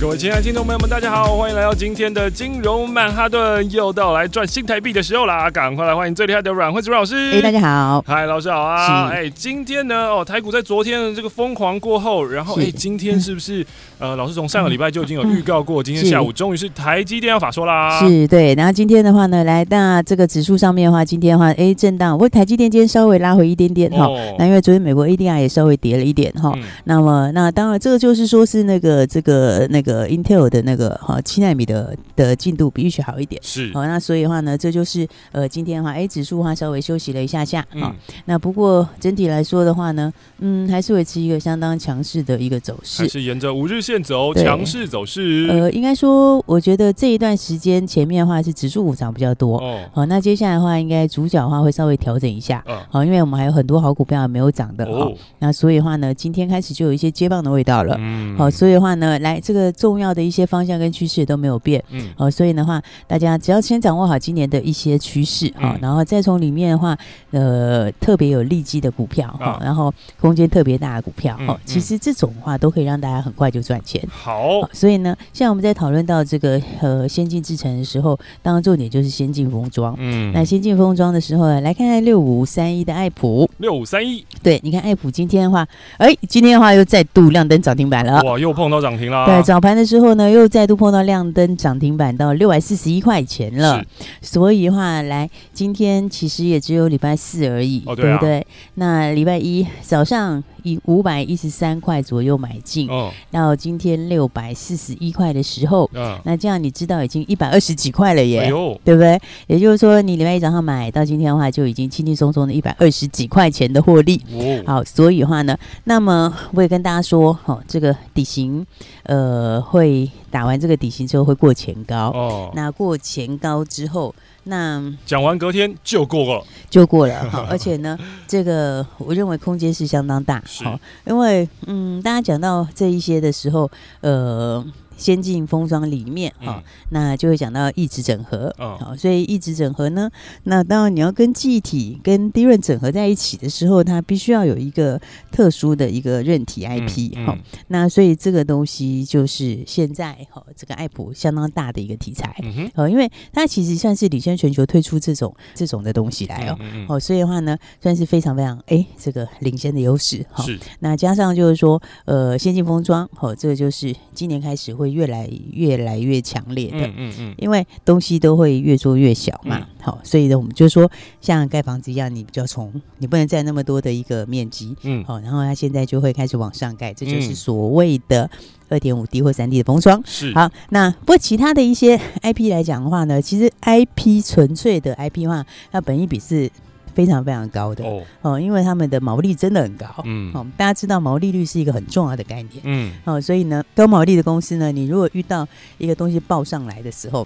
各位亲爱的听众朋友们，大家好，欢迎来到今天的金融曼哈顿，又到来赚新台币的时候啦！赶快来欢迎最厉害的阮惠慈阮老师。哎，大家好，嗨，老师好啊！哎，今天呢，哦，台股在昨天的这个疯狂过后，然后哎，今天是不是 呃，老师从上个礼拜就已经有预告过，今天下午终于是台积电要法说啦？是对，然后今天的话呢，来那这个指数上面的话，今天的话，哎，震荡，不过台积电今天稍微拉回一点点哈，那因为昨天美国 ADR 也稍微跌了一点哈，那么那当然这个就是说是那个这个那个 Intel 的。那个哈七纳米的的进度比预期好一点，是好，那所以的话呢，这就是呃今天的话，哎指数的话稍微休息了一下下啊、嗯。那不过整体来说的话呢，嗯，还是维持一个相当强势的一个走势，还是沿着五日线走，强势走势。呃，应该说，我觉得这一段时间前面的话是指数股涨比较多哦。好，那接下来的话，应该主角的话会稍微调整一下，好、哦，因为我们还有很多好股票没有涨的哦。那所以的话呢，今天开始就有一些接棒的味道了。嗯，好，所以的话呢，来这个重要的一些方。向跟趋势都没有变，嗯，哦，所以的话，大家只要先掌握好今年的一些趋势啊，然后再从里面的话，呃，特别有利基的股票哈、啊，然后空间特别大的股票哈、嗯，其实这种话都可以让大家很快就赚钱。好，所以呢，现在我们在讨论到这个呃先进制程的时候，当然重点就是先进封装。嗯，那先进封装的时候呢，来看看六五三一的爱普，六五三一，对，你看爱普今天的话，哎，今天的话又再度亮灯涨停板了，哇，又碰到涨停了。对，早盘的时候呢，又。再度碰到亮灯涨停板到六百四十一块钱了，所以的话来今天其实也只有礼拜四而已，哦对啊，对不对？那礼拜一早上以五百一十三块左右买进，哦，到今天六百四十一块的时候，嗯，那这样你知道已经一百二十几块了耶，哎，对不对？也就是说你礼拜一早上买到今天的话，就已经轻轻松松的一百二十几块钱的获利，哦，好，所以的话呢，那么我也跟大家说，好，这个底型呃会。打完这个底型之后会过前高。哦，那过前高之后，那讲完隔天就过了，就过了哈，而且呢，这个我认为空间是相当大，好，因为嗯，大家讲到这一些的时候，呃。先进封装里面哈、那就会讲到异质整合，好、哦。哦，所以异质整合呢，那当然你要跟记忆体跟 DRAM 整合在一起的时候，它必须要有一个特殊的一个韧体 IP 哈、嗯嗯。哦，那所以这个东西就是现在哈、哦，这个爱普相当大的一个题材，嗯哦，因为它其实算是领先全球推出这种这种的东西来哦，哦，所以的话呢，算是非常非常哎，这个领先的优势哈、哦，那加上就是说呃，先进封装，好、哦，这个就是今年开始会。越来越来越强烈的，嗯嗯嗯，因为东西都会越做越小嘛，好、嗯，所以呢，我们就说像盖房子一样，你比较从你不能占那么多的一个面积，嗯，好，然后它现在就会开始往上盖，这就是所谓的二点五 D 或三 D 的封装，是。好。那不过其他的一些 IP 来讲的话呢，其实 IP 纯粹的 IP 的话，那本一比是。非常非常高的哦，哦，因为他们的毛利真的很高，嗯，哦，大家知道毛利率是一个很重要的概念，嗯，哦，所以呢，高毛利的公司呢，你如果遇到一个东西报上来的时候，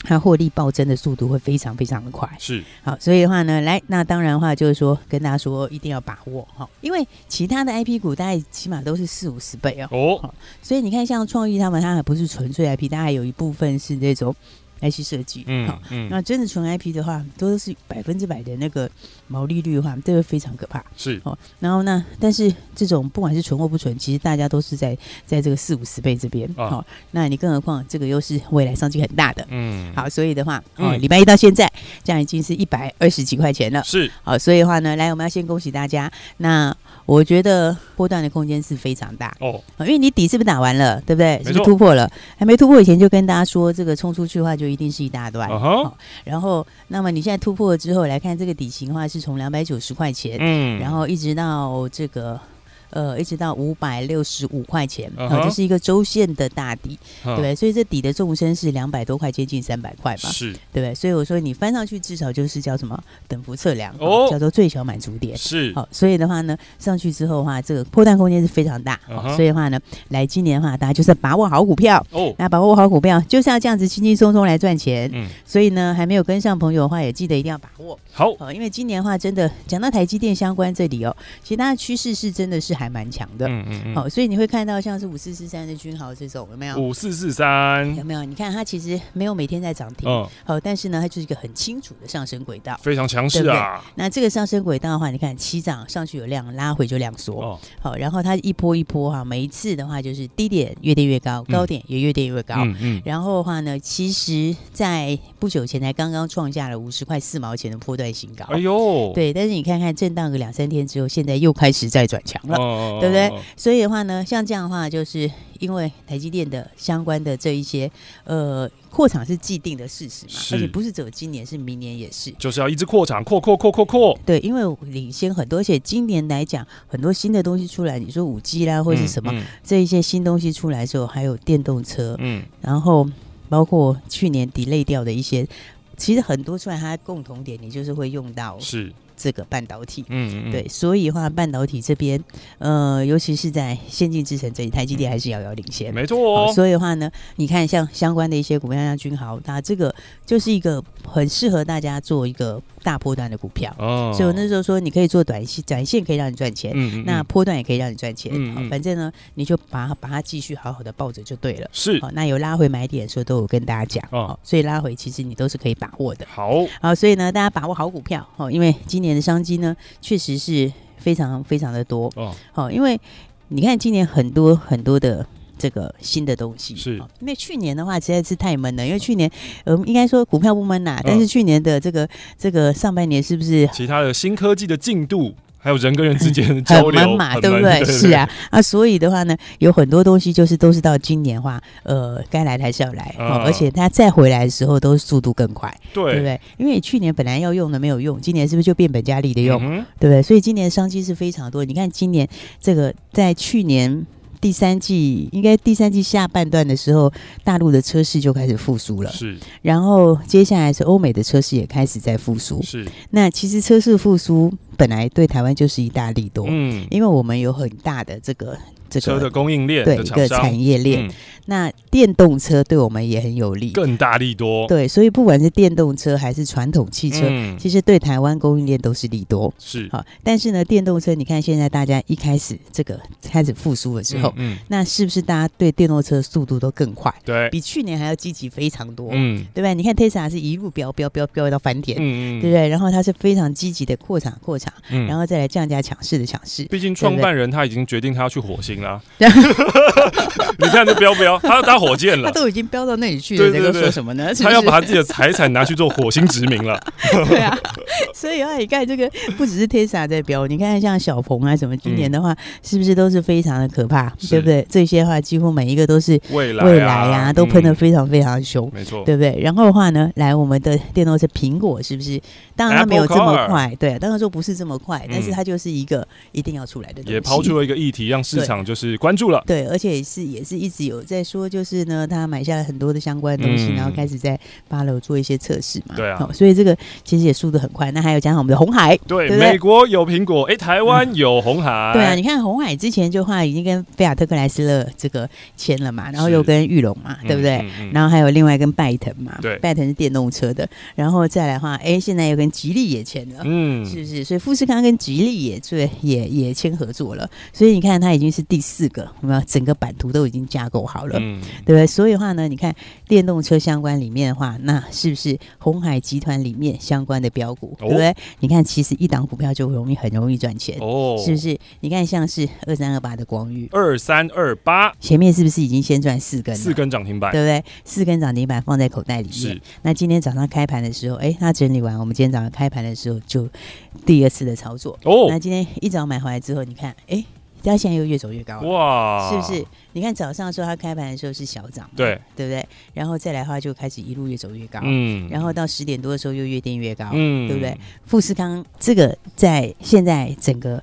它获利暴增的速度会非常非常的快，是，好，所以的话呢，来，那当然的话就是说，跟大家说一定要把握哈，因为其他的 IP 股大概起码都是四五十倍哦，哦，所以你看像创意他们，它还不是纯粹 IP，它还有一部分是这种。IC 设计，嗯，好，嗯，那真的纯 IP 的话，都是百分之百的那个毛利率的话，这个非常可怕，是。哦。然后呢，但是这种不管是纯或不纯，其实大家都是在在这个四五十倍这边，好、哦，那你更何况这个又是未来商机很大的，嗯，好，所以的话，哦，礼拜一到现在，这样已经是一百二十几块钱了，是，好，所以的话呢，来，我们要先恭喜大家，那。我觉得波段的空间是非常大哦，因为你底是不是打完了，对不对？是不是突破了？还没突破以前就跟大家说，这个冲出去的话就一定是一大段。Uh-huh. 然后，那么你现在突破了之后来看这个底型的话，是从两百九十块钱，嗯，然后一直到这个呃，一直到五百六十五块钱，好、uh 这是一个周线的大底，uh -huh. 对不对？所以这底的纵深是两百多块，接近三百块吧，是，对不对？所以我说你翻上去至少就是叫什么等幅测量，oh. 叫做最小满足点，是。好，所以的话呢，上去之后的话，这个破蛋空间是非常大，uh -huh. 所以的话呢，来今年的话，大家就是把握好股票哦，那、oh. 把握好股票就是要这样子轻轻松松来赚钱，嗯，所以呢，还没有跟上朋友的话，也记得一定要把握好，好，因为今年的话，真的讲到台积电相关这里哦，其实它的趋势是真的是还蛮强的。嗯嗯嗯，好，所以你会看到像是五四四三的君豪这种有没有？五四四三。有没有？你看它其实没有每天在涨停，嗯，好，但是呢，它就是一个很清楚的上升轨道，非常强势啊。那这个上升轨道的话，你看起涨上去有量，拉回就量缩，哦，好，然后它一波一波哈，每一次的话就是低点越跌越高，高点也越跌越高，嗯嗯，然后的话呢，其实在不久前才刚刚创下了五十块四毛钱的波段新高，哎呦，对，但是你看看震荡个两三天之后，现在又开始在转强了，哦，对不对？所以的话呢，像这样的话，就是因为台积电的相关的这一些呃扩厂是既定的事实嘛，而且不是只有今年，是明年也是，就是要一直扩厂，扩扩扩扩扩。对，因为领先很多，而且今年来讲，很多新的东西出来，你说五 G 啦，或者是什么、嗯嗯、这一些新东西出来的时候，还有电动车，嗯，然后包括去年 delay 掉的一些，其实很多出来，它共同点，你就是会用到是。这个半导体，嗯，嗯，对，所以的话，半导体这边，呃，尤其是在先进制程这里，台积电还是遥遥领先，没错、哦。所以的话呢，你看像相关的一些股票，像君豪，它这个就是一个很适合大家做一个。大波段的股票，哦，所以我那时候说，你可以做短线，短线可以让你赚钱，嗯，嗯，那波段也可以让你赚钱，反正呢，你就把它把它继续好好的抱着就对了，是，好，那有拉回买点的时候都有跟大家讲，哦，所以拉回其实你都是可以把握的，好，好，所以呢，大家把握好股票，哦，因为今年的商机呢，确实是非常非常的多，哦，好，因为你看今年很多很多的。这个新的东西是，因为去年的话实在是太闷了，因为去年呃应该说股票不闷呐，但是去年的这个这个上半年是不是其他的新科技的进度？还有人跟人之间的交流，很闷嘛，对不对？是啊，啊，所以的话呢，有很多东西就是都是到今年的话，呃，该来的还是要来，嗯、而且它再回来的时候都是速度更快，对，对不对？因为你去年本来要用的没有用，今年是不是就变本加厉的用，嗯、对不对？所以今年商机是非常多。你看今年这个在去年。第三季应该第三季下半段的时候，大陆的车市就开始复苏了。是，然后接下来是欧美的车市也开始在复苏。是，那其实车市复苏本来对台湾就是一大利多。嗯，因为我们有很大的这个。这个车的供应链对一个产业链，嗯，那电动车对我们也很有利，更大利多。对，所以不管是电动车还是传统汽车，嗯，其实对台湾供应链都是利多。是好，但是呢，电动车你看现在大家一开始这个开始复苏了之后，嗯，嗯，那是不是大家对电动车速度都更快？对，比去年还要积极非常多。嗯，对不对？你看 Tesla 是一路飙飙飙飙到翻天，嗯嗯，对不对？然后它是非常积极的扩产扩厂，嗯，然后再来降价抢市的抢市。毕竟创办人他已经决定他要去火星了。你看这飙飙，他要搭火箭了，他都已经标到那里去了。对对对，那个说什么呢？他要把他自己的财产拿去做火星殖民了。对啊，所以啊，你看这个不只是 Tesla 在标，你看像小鹏啊什么，今年的话、嗯、是不是都是非常的可怕？对不对？这些的话几乎每一个都是未来未来啊，都喷的非常非常凶，没错，对不对？然后的话呢，来我们的电动车苹果是不是？当然它没有这么快，对，当然说不是这么快，嗯、但是它就是一个一定要出来的东西。也抛出了一个议题，让市场就是。关注了，对，而且是也是一直有在说，就是呢，他买下了很多的相关的东西，嗯、然后开始在八楼做一些测试嘛。对啊、哦，所以这个其实也速度很快。那还有加上我们的红海，对，美国有苹果，哎、欸，台湾有红海、嗯。对啊，你看红海之前就话已经跟菲亚特克莱斯勒这个签了嘛，然后又跟玉龙嘛，对不对？然后还有另外跟拜腾嘛，对，拜腾是电动车的，然后再来话，哎、欸，现在又跟吉利也签了，嗯，是不是？所以富士康跟吉利也最也也签合作了，所以你看它已经是第四。个有没有整个版图都已经架构好了，嗯，对不对？所以的话呢，你看电动车相关里面的话，那是不是红海集团里面相关的标股，哦、对不对？你看，其实一档股票就容易很容易赚钱哦，是不是？你看，像是二三二八的光裕，二三二八前面是不是已经先赚四根？四根涨停板，对不对？四根涨停板放在口袋里面。那今天早上开盘的时候，哎，那整理完，我们今天早上开盘的时候就第二次的操作哦。那今天一早买回来之后，你看，哎。它现在又越走越高了，哇！是不是？你看早上的时候，它开盘的时候是小涨，对对不对？然后再来的话，就开始一路越走越高，嗯。然后到十点多的时候，又越垫越高，嗯，对不对？富士康这个在现在整个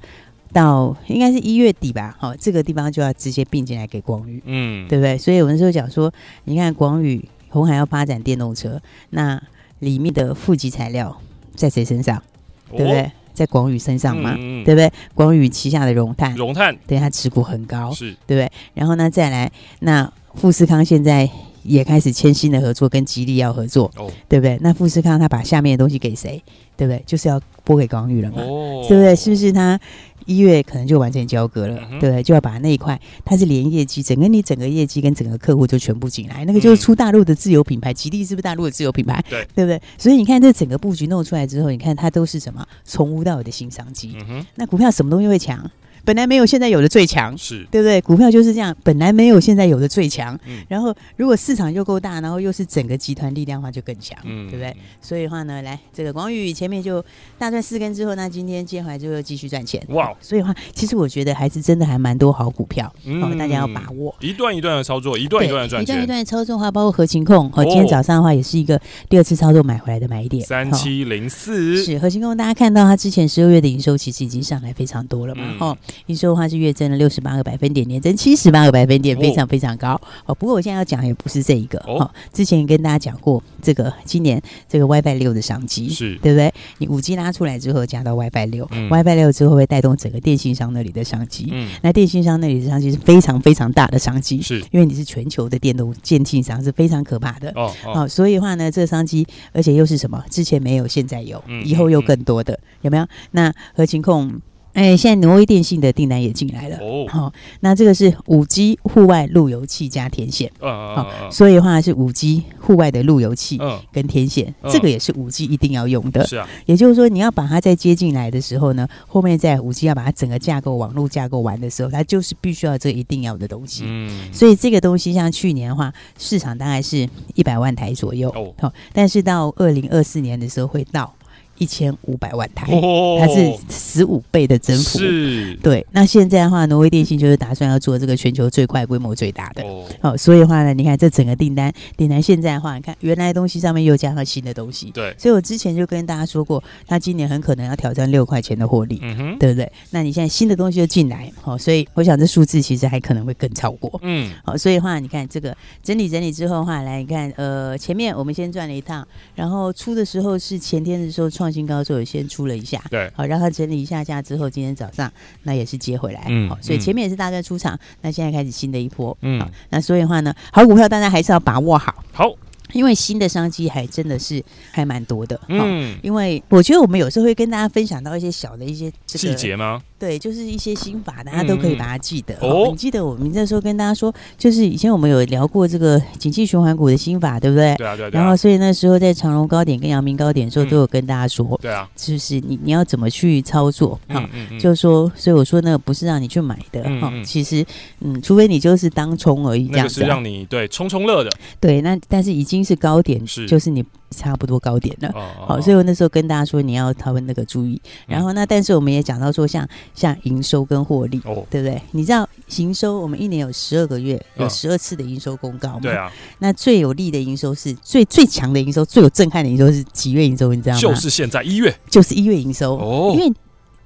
到应该是一月底吧，好，这个地方就要直接并进来给广宇，嗯，对不对？所以我们就讲说，你看广宇红海要发展电动车，那里面的负极材料在谁身上？哦、对不对？在广宇身上嘛，嗯嗯对不对？广宇旗下的荣泰，荣泰，对，它持股很高，是对不对？然后呢，再来，那富士康现在也开始签新的合作，跟吉利要合作，哦，对不对？那富士康他把下面的东西给谁？对不对？就是要拨给广宇了嘛，哦，对不对？是不是他？一月可能就完成交割了，嗯、对，就要把那一块，它是连业绩，整个你整个业绩跟整个客户就全部进来，那个就是出大陆的自有品牌，吉利是不是大陆的自有品牌？对，对不对？所以你看这整个布局弄出来之后，你看它都是什么从无到有的新商机。嗯，那股票什么东西会强？本来没有现在有的最强，是对不对？股票就是这样，本来没有现在有的最强。嗯，然后如果市场又够大，然后又是整个集团力量的话，就更强，嗯，对不对？所以的话呢，来这个广宇前面就大赚四根之后，那今天接回来就又继续赚钱。哇！所以的话，其实我觉得还是真的还蛮多好股票，嗯，大家要把握。一段一段的操作，一段一段的赚钱。一段一段的操作的话，包括合情控，哦，今天早上的话也是一个第二次操作买回来的买点。三七零四是合情控，大家看到它之前十二月的营收其实已经上来非常多了嘛，哦，营收的话是月。增了六十八个百分点，年增七十八个百分点，非常非常高哦。不过我现在要讲也不是这一个哦，之前也跟大家讲过，这个今年这个 WiFi 六的商机是对不对？你五 G 拉出来之后，加到 WiFi 六，WiFi 六之后会带动整个电信商那里的商机。嗯，那电信商那里的商机是非常非常大的商机，是因为你是全球的电动电信商，是非常可怕的哦。哦，所以的话呢，这个商机，而且又是什么？之前没有，现在有，以后又更多的，有没有？那合勤控。哎，现在挪威电信的订单也进来了。哦，好，那这个是五 G 户外路由器加天线。嗯，哦，所以的话是五 G 户外的路由器跟天线，这个也是五 G 一定要用的。是啊，也就是说你要把它再接进来的时候呢，后面在五 G 要把它整个架构网络架构完的时候，它就是必须要这一定要的东西。嗯，所以这个东西像去年的话，市场大概是一百万台左右。哦，好，但是到二零二四年的时候会到。一千五百万台，它是十五倍的增幅。是，对。那现在的话，挪威电信就是打算要做这个全球最快、规模最大的。哦，好，所以的话呢，你看这整个订单，订单现在的话，你看原来的东西上面又加上新的东西。对。所以我之前就跟大家说过，他今年很可能要挑战六块钱的获利，对不对？那你现在新的东西又进来，好，所以我想这数字其实还可能会更超过。嗯，好，所以的话，你看这个整理整理之后的话，来你看，呃，前面我们先转了一趟，然后出的时候是前天的时候创新高之后先出了一下，对，好，让他整理一下下之后，今天早上那也是接回来，嗯，好，所以前面也是大概出场，那现在开始新的一波，嗯，好，那所以的话呢，好股票大家还是要把握好，好。因为新的商机还真的是还蛮多的，嗯，因为我觉得我们有时候会跟大家分享到一些小的一些细节吗？对，就是一些心法，大家都可以把它记得。哦，你记得我们那时候跟大家说，就是以前我们有聊过这个景气循环股的心法，对不对？对啊，对。然后，所以那时候在长荣高点跟阳明高点的时候，都有跟大家说，对啊，就是你你要怎么去操作？哈，就是说，所以我说那个不是让你去买的，哈，其实，嗯，除非你就是当冲而已，这样子，是让你对冲冲乐的。对，那但是已经。是高点，是就是你差不多高点了。哦、好，所以我那时候跟大家说，你要他们那个注意。嗯、然后那，但是我们也讲到说像，像像营收跟获利，哦、对不对？你知道营收，我们一年有十二个月，有十二次的营收公告吗？对啊。那最有利的营收是最最强的营收，最有震撼的营收是几月营收？你知道吗？就是现在一月，就是一月营收。哦，因为。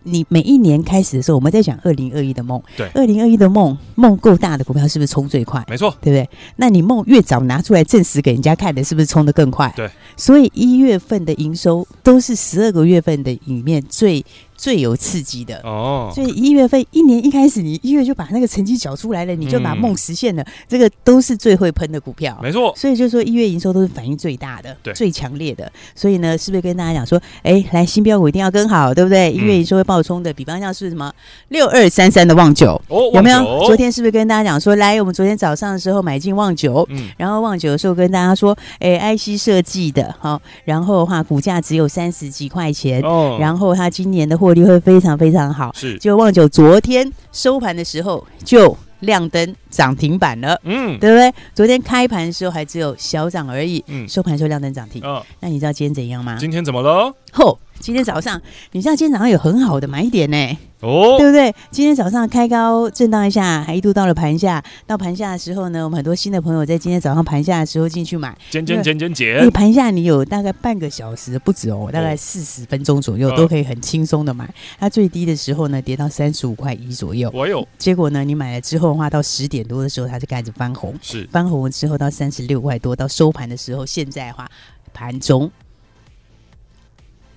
你每一年开始的时候，我们在讲二零二一的梦。对，二零二一的梦，梦够大的股票是不是冲最快？没错，对不对？那你梦越早拿出来证实给人家看的，是不是冲得更快？对，所以一月份的营收都是十二个月份的里面最。最有刺激的。哦，所以一月份一年一开始，你一月就把那个成绩缴出来了，你就把梦实现了，这个都是最会喷的股票，没错。所以就说一月营收都是反应最大的，对，最强烈的。所以呢，是不是跟大家讲说，哎，来新标股一定要跟好，对不对？一月营收会爆冲的，比方像是什么六二三三的旺九，哦，有没有？昨天是不是跟大家讲说，来，我们昨天早上的时候买进旺九，嗯，然后旺九的时候跟大家说，哎，IC 设计的，好，然后的话股价只有三十几块钱，哦，然后它今年的获利会非常非常好，是。就旺九昨天收盘的时候就亮灯。涨停板了，嗯，对不对？昨天开盘的时候还只有小涨而已，嗯，收盘的时候亮灯涨停，哦，那你知道今天怎样吗？今天怎么了？吼！今天早上，你知道今天早上有很好的买点呢，哦，对不对？今天早上开高震荡一下，还一度到了盘下。到盘下的时候呢，我们很多新的朋友在今天早上盘下的时候进去买，减减减减减。你盘下你有大概半个小时不止哦，大概四十分钟左右都可以很轻松的买。它最低的时候呢，跌到三十五块一左右。我有。结果呢，你买了之后的话，到十点多的时候，它就开始翻红。是。翻红之后到三十六块多，到收盘的时候，现在的话盘中。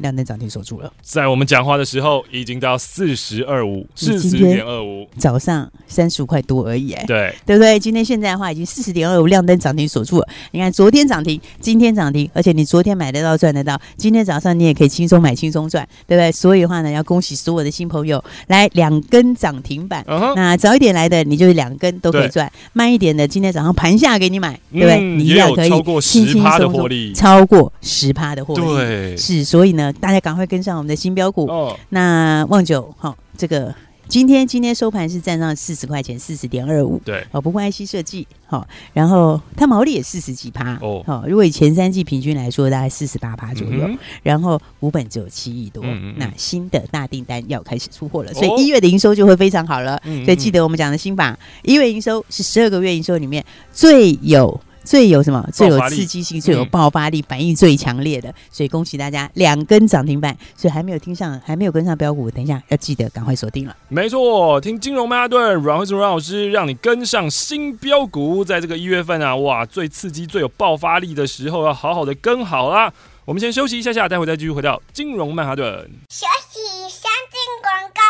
亮灯涨停锁住了，在我们讲话的时候，已经到四十二五，四十点二五，早上三十五块多而已，哎，对，对不对？今天现在的话，已经四十点二五，亮灯涨停锁住了。你看，昨天涨停，今天涨停，而且你昨天买得到赚得到，今天早上你也可以轻松买轻松赚，对不对？所以的话呢，要恭喜所有的新朋友，来两根涨停板。Uh huh、那早一点来的，你就是两根都可以赚；慢一点的，今天早上盘下给你买，对不对？嗯、你一样可以超过十趴的获利，超过十趴的获利，对，是，所以呢。大家赶快跟上我们的新标股。哦，那旺九，好，这个今天今天收盘是站上四十块钱，四十点二五。对，哦，不过 IC 设计，好，然后它毛利也四十几趴。哦，好，如果以前三季平均来说，大概四十八趴左右。嗯、然后股本只有七亿多。嗯嗯，那新的大订单要开始出货了，所以一月的营收就会非常好了。嗯、所以记得我们讲的新法，一月营收是十二个月营收里面最有。最有什么？最有刺激性、最有爆发力、反应最强烈的，所以恭喜大家两根涨停板。所以还没有听上、还没有跟上标股，等一下要记得赶快锁定了。没错，听金融曼哈顿阮慧慈阮老师，让你跟上新标股。在这个一月份啊，哇，最刺激、最有爆发力的时候，要好好的跟好啦。我们先休息一下下，待会再继续回到金融曼哈顿。休息，先进广告喽。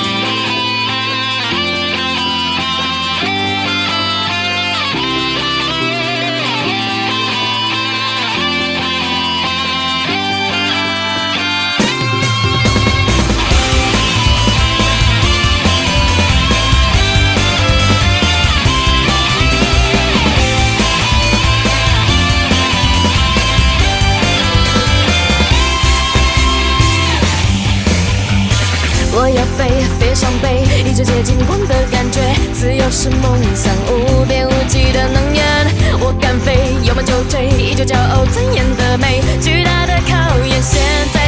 金光的感觉，自由是梦想，无边无际的能源。我敢飞，有梦就追，依旧骄傲尊严的美。巨大的考验，现在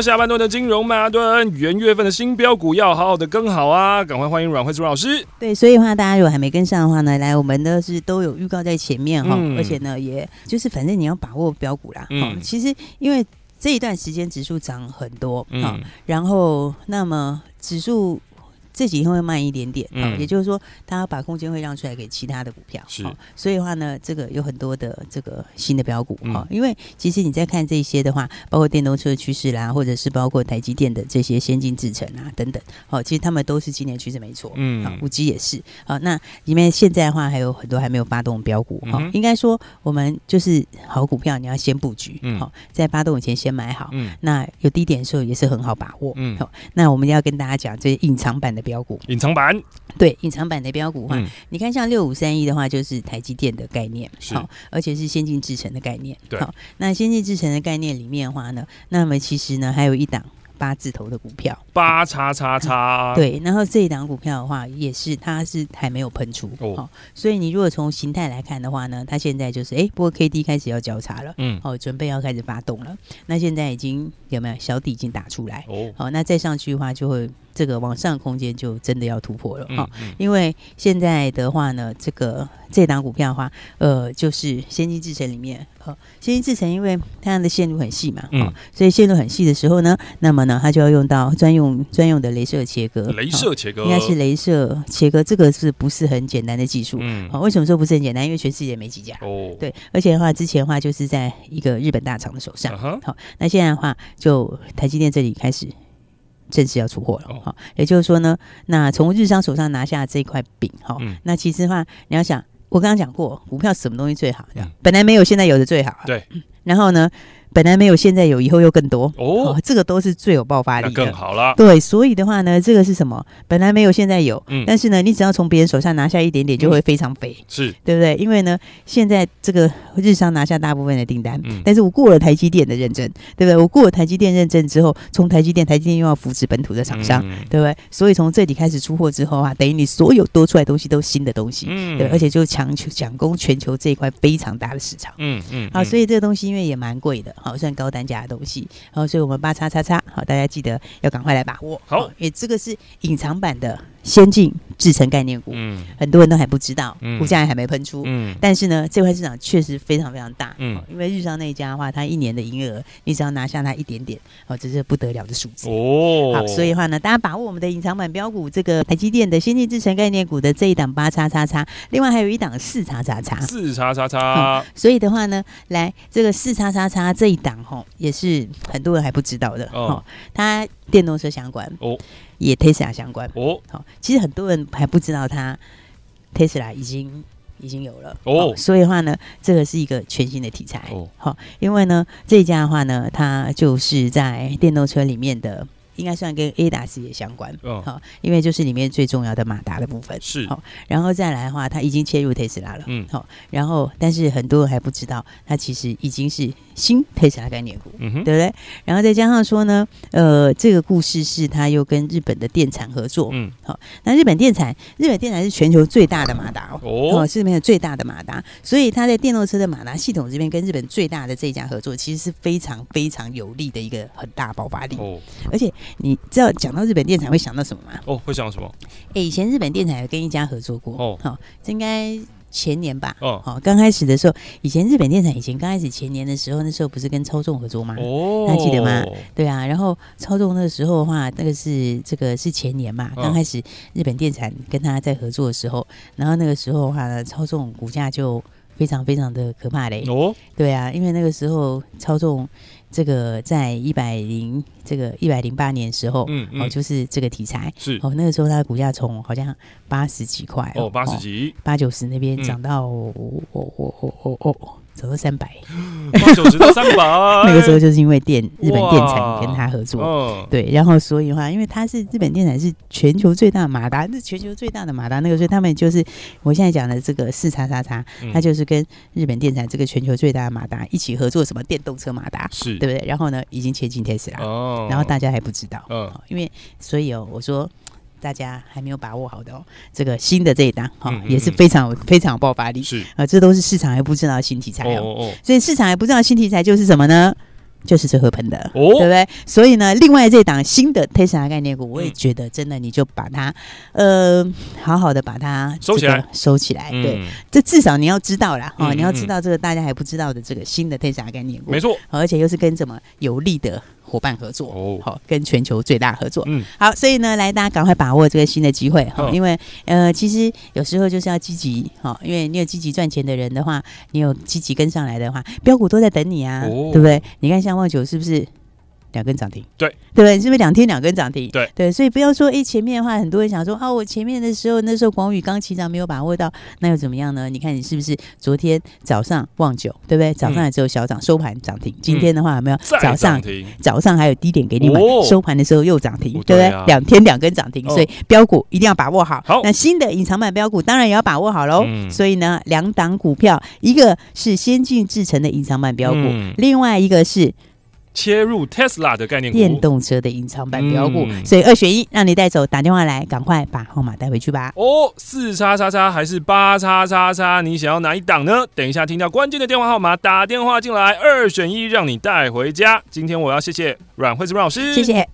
到下半段的金融曼哈顿，元月份的新标股要好好的跟好啊！赶快欢迎阮慧珠老师。对，所以的话，大家如果还没跟上的话呢，来，我们呢是都有预告在前面哈，嗯、而且呢，也就是反正你要把握标股啦。嗯，其实因为这一段时间指数涨很多，嗯，然后那么指数。这几天会慢一点点，嗯，也就是说，它把空间会让出来给其他的股票，是，所以的话呢，这个有很多的这个新的标股，哈、嗯，因为其实你在看这些的话，包括电动车趋势啦，或者是包括台积电的这些先进制程啊等等，好，其实他们都是今年趋势没错，嗯，啊，五 G 也是，好，那里面现在的话还有很多还没有发动标股，哈、嗯，应该说我们就是好股票，你要先布局，好、嗯，在发动以前先买好，嗯，那有低点的时候也是很好把握，嗯，好，那我们要跟大家讲这些隐藏版的标股，隐藏版，对，隐藏版的标股的话，嗯、你看像六五三一的话，就是台积电的概念，好，而且是先进制程的概念，对，好，那先进制程的概念里面的话呢，那么其实呢还有一档。八字头的股票，八叉叉叉，对，然后这一档股票的话，也是它是还没有喷出哦，哦，所以你如果从形态来看的话呢，它现在就是哎，不过 K D 开始要交叉了，嗯，哦，准备要开始发动了，那现在已经有没有小底已经打出来哦，好，那再上去的话，就会这个往上空间就真的要突破了哈，因为现在的话呢，这个。这档股票的话，呃，就是先进制程里面，呃，先进制程因为它的线路很细嘛，嗯，所以线路很细的时候呢，那么呢，它就要用到专用专用的镭射切割，镭射切割应该是镭射切割，这个是不是很简单的技术？嗯，好，为什么说不是很简单？因为全世界没几家哦，对，而且的话，之前的话就是在一个日本大厂的手上，好，那现在的话，就台积电这里开始。正式要出货了，好、哦，也就是说呢，那从日商手上拿下这一块饼，哈、嗯，那其实的话，你要想，我刚刚讲过，股票什么东西最好？嗯、本来没有，现在有的最好、啊。对，然后呢？本来没有，现在有，以后又更多哦，哦，这个都是最有爆发力的，更好了。对，所以的话呢，这个是什么？本来没有，现在有，嗯，但是呢，你只要从别人手上拿下一点点，就会非常肥，是、嗯、对不对？因为呢，现在这个日商拿下大部分的订单，嗯，但是我过了台积电的认证，对不对？我过了台积电认证之后，从台积电，台积电又要扶持本土的厂商，嗯、对不对？所以从这里开始出货之后啊，等于你所有多出来的东西都是新的东西，嗯，对，而且就强求抢攻全球这一块非常大的市场，嗯嗯，好，所以这个东西因为也蛮贵的，好，算高单价的。东西，好，所以我们八叉叉叉，好，大家记得要赶快来把握。好，因为这个是隐藏版的先进制成概念股，嗯，很多人都还不知道，嗯，股价也还没喷出，嗯，但是呢，这块市场确实非常非常大，嗯，因为日商那一家的话，它一年的营业额，你只要拿下它一点点，哦，这是不得了的数字。哦。好，所以的话呢，大家把握我们的隐藏版标股，这个台积电的先进制成概念股的这一档八叉叉叉，另外还有一档四叉叉叉，四叉叉叉，所以的话呢，来这个四叉叉叉这一档吼，也是很多人还不知道的哦，它电动车相关。哦。也 Tesla 相关哦，好，其实很多人还不知道它 Tesla 已经已经有了。哦，所以的话呢，这个是一个全新的题材。哦，好，因为呢，这一家的话呢，它就是在电动车里面的。应该算跟 A 达斯也相关，好、哦，因为就是里面最重要的马达的部分是。然后再来的话，它已经切入特斯拉了，嗯，好、哦，然后但是很多人还不知道，它其实已经是新特斯拉概念股，嗯哼，对不对？然后再加上说呢，呃，这个故事是它又跟日本的电产合作，嗯，好、哦，那日本电产，日本电产是全球最大的马达哦，哦，是里面最大的马达，所以它在电动车的马达系统这边跟日本最大的这一家合作，其实是非常非常有利的一个很大爆发力。哦，而且。你知道讲到日本电产会想到什么吗？哦，会想到什么？哎、欸，以前日本电产有跟一家合作过哦，好、哦，这应该前年吧？哦，好、哦，刚开始的时候，以前日本电产以前刚开始前年的时候，那时候不是跟超众合作吗？哦，还记得吗？对啊，然后超众那个时候的话，那个是这个是前年嘛？刚开始日本电产跟他在合作的时候，然后那个时候的话呢，超众股价就非常非常的可怕嘞。哦，对啊，因为那个时候超众。这个在一百零这个一百零八年的时候，嗯，嗯。哦，就是这个题材。是。哦，那个时候它的股价从好像八十几块哦，八十几。八九十那边涨到哦哦哦哦哦哦。走到三百，九十到三百，那个时候就是因为电日本电产跟他合作，嗯、对，然后所以的话，因为他是日本电产是全球最大的马达，是全球最大的马达，那个所以他们就是我现在讲的这个四叉叉叉，他就是跟日本电产这个全球最大的马达一起合作，什么电动车马达，是对不对？然后呢，已经前进 Tesla 了，哦、然后大家还不知道，嗯，因为所以哦，我说。大家还没有把握好的哦，这个新的这一档哈、哦、也是非常非常有爆发力，是。啊，这都是市场还不知道的新题材哦，哦，所以市场还不知道新题材就是什么呢？就是最合喷的，哦、对不对？所以呢，另外这档新的 Tesla 概念股，我也觉得真的，你就把它，呃，好好的把它收起来，收起来。对，嗯、这至少你要知道啦，哈、嗯，你要知道这个大家还不知道的这个新的 Tesla 概念股，没错，而且又是跟什么有利的伙伴合作，哦，好，跟全球最大合作，嗯，好，所以呢，来大家赶快把握这个新的机会，哈、嗯，因为呃，其实有时候就是要积极，哈，因为你有积极赚钱的人的话，你有积极跟上来的话，标股都在等你啊，哦、对不对？你看像旺九是不是？两根涨停，对对不对？是不是两天两根涨停？对对，所以不要说哎，前面的话，很多人想说啊，我前面的时候那时候广宇刚起涨没有把握到，那又怎么样呢？你看你是不是昨天早上旺九，对不对？早上也只有小涨，嗯、收盘涨停。今天的话有没有？早上早上还有低点给你买，哦、收盘的时候又涨停，对不对？啊、两天两根涨停，所以标股一定要把握好。好，那新的隐藏版标股当然也要把握好喽。嗯、所以呢，两档股票，一个是先进制成的隐藏版标股，嗯、另外一个是。切入 Tesla 的概念股，电动车的隐藏版标股，嗯、所以二选一，让你带走。打电话来，赶快把号码带回去吧。哦，四叉叉叉还是八叉叉叉？你想要哪一档呢？等一下听到关键的电话号码，打电话进来，二选一，让你带回家。今天我要谢谢阮惠子阮老师，谢谢。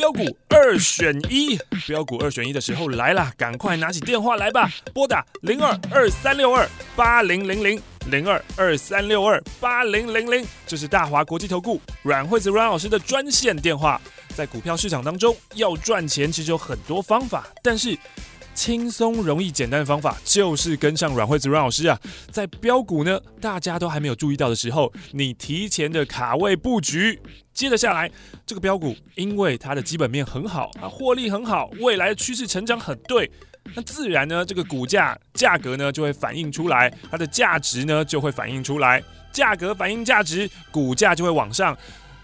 标股二选一，标股二选一的时候来了，赶快拿起电话来吧，拨打零二二三六二八零零零零二二三六二八零零零，这是大华国际投顾阮惠子阮老师的专线电话。在股票市场当中，要赚钱其实有很多方法，但是。轻松、容易、简单的方法就是跟上阮惠子阮老师啊，在标股呢，大家都还没有注意到的时候，你提前的卡位布局，接着下来这个标股，因为它的基本面很好啊，获利很好，未来的趋势成长很对，那自然呢，这个股价价格呢就会反映出来，它的价值呢就会反映出来，价格反映价值，股价就会往上。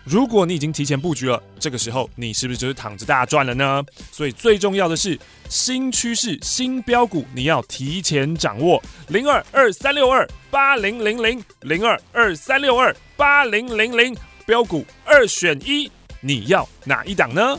如果你已经提前布局了，这个时候你是不是就是躺着大赚了呢？所以最重要的是新趋势、新标股，你要提前掌握。零二二三六二八零零零零二二三六二八零零零标股二选一，你要哪一档呢？